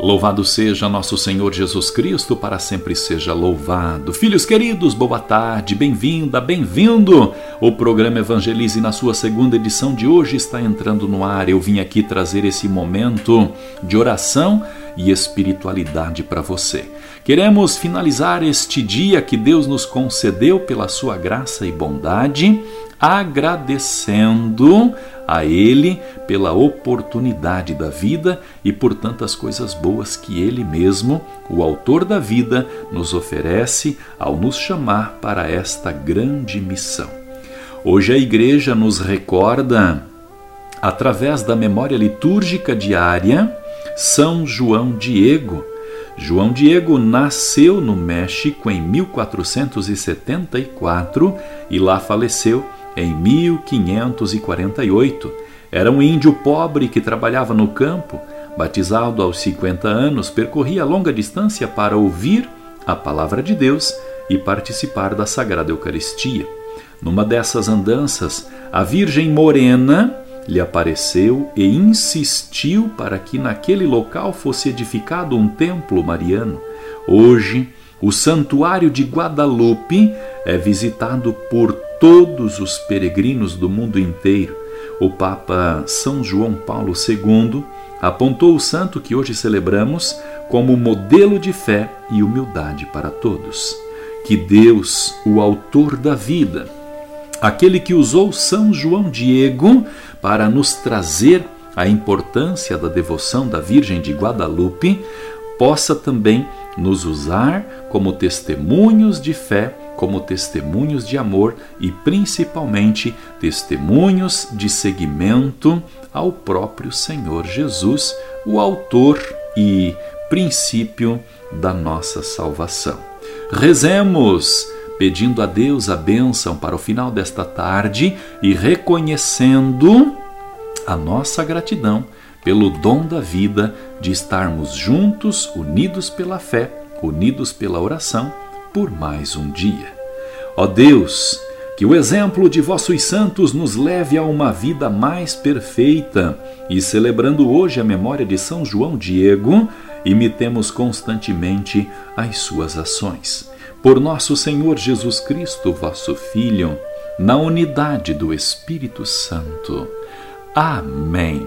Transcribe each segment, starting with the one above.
Louvado seja nosso Senhor Jesus Cristo, para sempre seja louvado. Filhos queridos, boa tarde, bem-vinda, bem-vindo. O programa Evangelize, na sua segunda edição de hoje, está entrando no ar. Eu vim aqui trazer esse momento de oração e espiritualidade para você. Queremos finalizar este dia que Deus nos concedeu pela sua graça e bondade, agradecendo a Ele pela oportunidade da vida e por tantas coisas boas que Ele mesmo, o Autor da vida, nos oferece ao nos chamar para esta grande missão. Hoje a Igreja nos recorda, através da memória litúrgica diária, São João Diego. João Diego nasceu no México em 1474 e lá faleceu em 1548. Era um índio pobre que trabalhava no campo. Batizado aos 50 anos, percorria longa distância para ouvir a palavra de Deus e participar da Sagrada Eucaristia. Numa dessas andanças, a Virgem Morena lhe apareceu e insistiu para que naquele local fosse edificado um templo mariano. Hoje, o Santuário de Guadalupe é visitado por todos os peregrinos do mundo inteiro. O Papa São João Paulo II apontou o santo que hoje celebramos como modelo de fé e humildade para todos. Que Deus, o Autor da vida, aquele que usou São João Diego para nos trazer a importância da devoção da Virgem de Guadalupe, possa também nos usar como testemunhos de fé como testemunhos de amor e principalmente testemunhos de seguimento ao próprio Senhor Jesus, o Autor e princípio da nossa salvação. Rezemos, pedindo a Deus a bênção para o final desta tarde e reconhecendo a nossa gratidão pelo dom da vida de estarmos juntos, unidos pela fé, unidos pela oração por mais um dia. Ó Deus, que o exemplo de vossos santos nos leve a uma vida mais perfeita e, celebrando hoje a memória de São João Diego, imitemos constantemente as suas ações. Por nosso Senhor Jesus Cristo, vosso Filho, na unidade do Espírito Santo. Amém.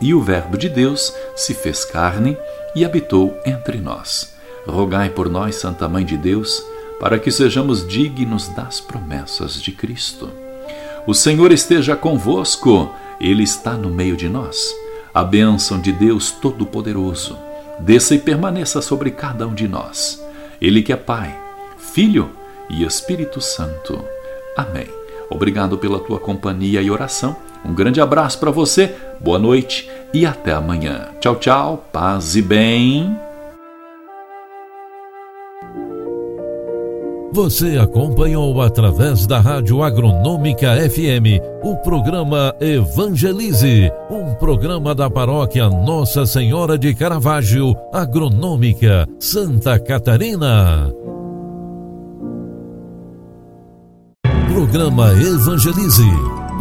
E o Verbo de Deus se fez carne e habitou entre nós. Rogai por nós, Santa Mãe de Deus, para que sejamos dignos das promessas de Cristo. O Senhor esteja convosco, Ele está no meio de nós. A bênção de Deus Todo-Poderoso desça e permaneça sobre cada um de nós. Ele que é Pai, Filho e Espírito Santo. Amém. Obrigado pela tua companhia e oração. Um grande abraço para você, boa noite e até amanhã. Tchau, tchau, paz e bem. Você acompanhou através da Rádio Agronômica FM o programa Evangelize, um programa da paróquia Nossa Senhora de Caravaggio, Agronômica, Santa Catarina. Programa Evangelize.